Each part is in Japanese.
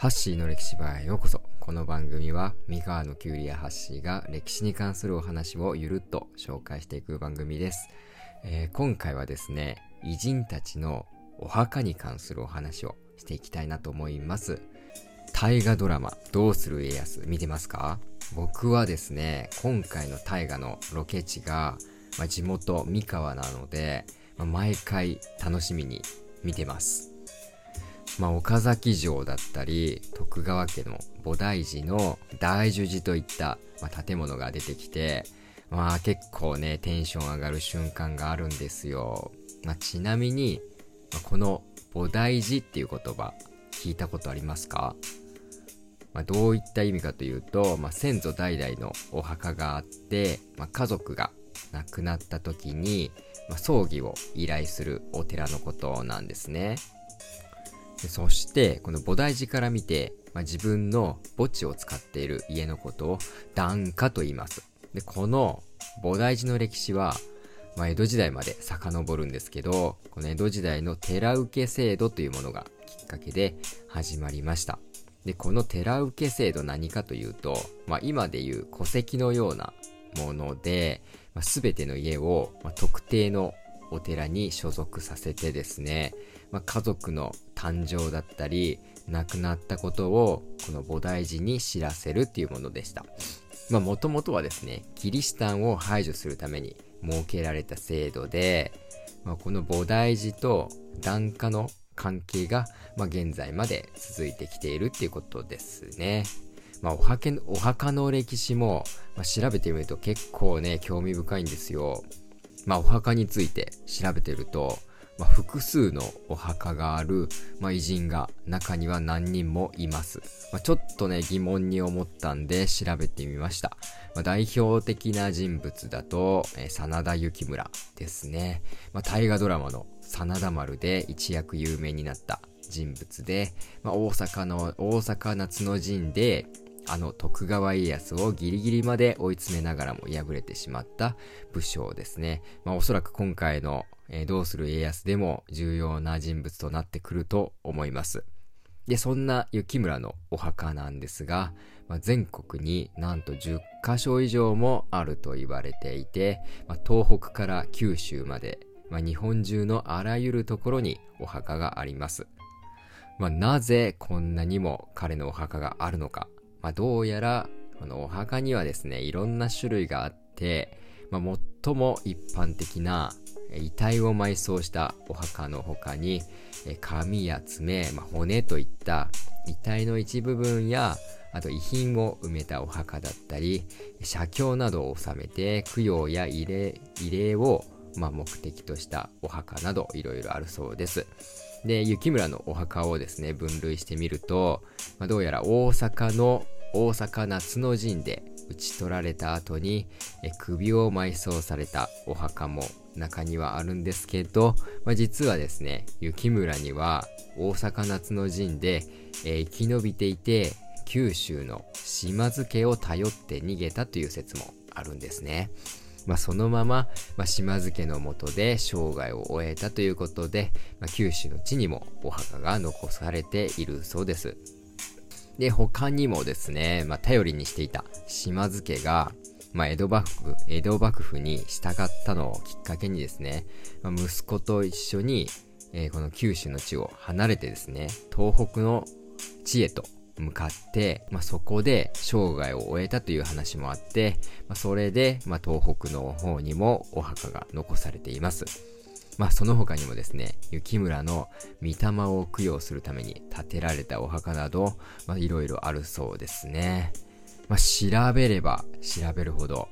ハッシーの歴史場へようこそ。この番組は、三河のキュウリやハッシーが歴史に関するお話をゆるっと紹介していく番組です。えー、今回はですね、偉人たちのお墓に関するお話をしていきたいなと思います。大河ドラマ、どうする家康、見てますか？僕はですね、今回の大河のロケ地が、まあ、地元三河なので、まあ、毎回楽しみに見てます。まあ、岡崎城だったり、徳川家の菩提寺の大樹寺といった、まあ、建物が出てきて、まあ結構ね、テンション上がる瞬間があるんですよ。まあ、ちなみに、まあ、この菩提寺っていう言葉、聞いたことありますか？まあ、どういった意味かというと、まあ、先祖代々のお墓があって、まあ、家族が亡くなった時に、まあ、葬儀を依頼するお寺のことなんですね。そしてこの菩提寺から見て、まあ、自分の墓地を使っている家のことを檀家と言います。でこの菩提寺の歴史は、まあ、江戸時代まで遡るんですけどこの江戸時代の寺受け制度というものがきっかけで始まりました。でこの寺受け制度何かというと、まあ、今でいう戸籍のようなもので、まあ、全ての家を、ま、特定のお寺に所属させてですね、まあ、家族の誕生だったり亡くなったことをこの菩提寺に知らせるっていうものでしたまあもともとはですねキリシタンを排除するために設けられた制度で、まあ、この菩提寺と檀家の関係が、まあ、現在まで続いてきているっていうことですね。まあ、お墓お墓の歴史も、まあ、調べてみると結構ね、興味深いんですよ。まあ、お墓について調べてると、まあ、複数のお墓がある、まあ、偉人が中には何人もいます。まあ、ちょっとね、疑問に思ったんで調べてみました。ま代表的な人物だと、えー、真田幸村ですね。ま大河ドラマの真田丸で一躍有名になった人物で、ま大阪の、大阪夏の陣で、あの徳川家康をギリギリまで追い詰めながらも敗れてしまった武将ですね。まあおそらく今回の、えー、どうする家康でも重要な人物となってくると思います。で、そんな雪村のお墓なんですが、まあ、全国になんと10カ所以上もあると言われていて、まあ、東北から九州まで、まあ、日本中のあらゆるところにお墓があります。まあ、なぜこんなにも彼のお墓があるのか。まあ、どうやら、このお墓にはですね、いろんな種類があって、まあ、最も一般的な遺体を埋葬したお墓の他に、髪や爪、まあ、骨といった遺体の一部分や、あと遺品を埋めたお墓だったり、写経などを収めて供養や慰霊慰霊を、まあ、目的としたお墓などいろいろあるそうです。で、雪村のお墓をですね、分類してみると、まあ、どうやら大阪の大阪夏の陣で討ち取られた後にえ首を埋葬されたお墓も中にはあるんですけど、まあ、実はですね、雪村には大阪夏の陣で、え生き延びていて、九州の島津家を頼って逃げたという説もあるんですね。まあ、そのまま、まあ、島津家のもとで生涯を終えたということで、まあ、九州の地にもお墓が残されているそうです。で、他にもですね、まあ、頼りにしていた島津家が、まあ、江戸幕府、江戸幕府に従ったのをきっかけにですね、まあ、息子と一緒に、えー、この九州の地を離れてですね、東北の地へと向かって、まあ、そこで生涯を終えたという話もあって、まあ、それで、まあ、東北の方にもお墓が残されています。まあ、その他にもですね、雪村の御霊を供養するために建てられたお墓など、まあ、いろいろあるそうですね。まあ、調べれば調べるほど、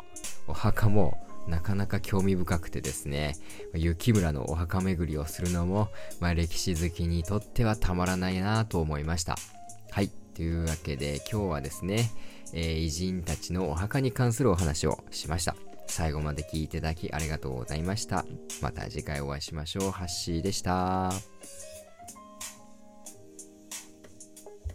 お墓もなかなか興味深くてですね、雪村のお墓巡りをするのも、まあ、歴史好きにとってはたまらないなと思いました。というわけで今日はですね、えー、偉人たちのお墓に関するお話をしました。最後まで聞いていただきありがとうございました。また次回お会いしましょう。ハッシーでした。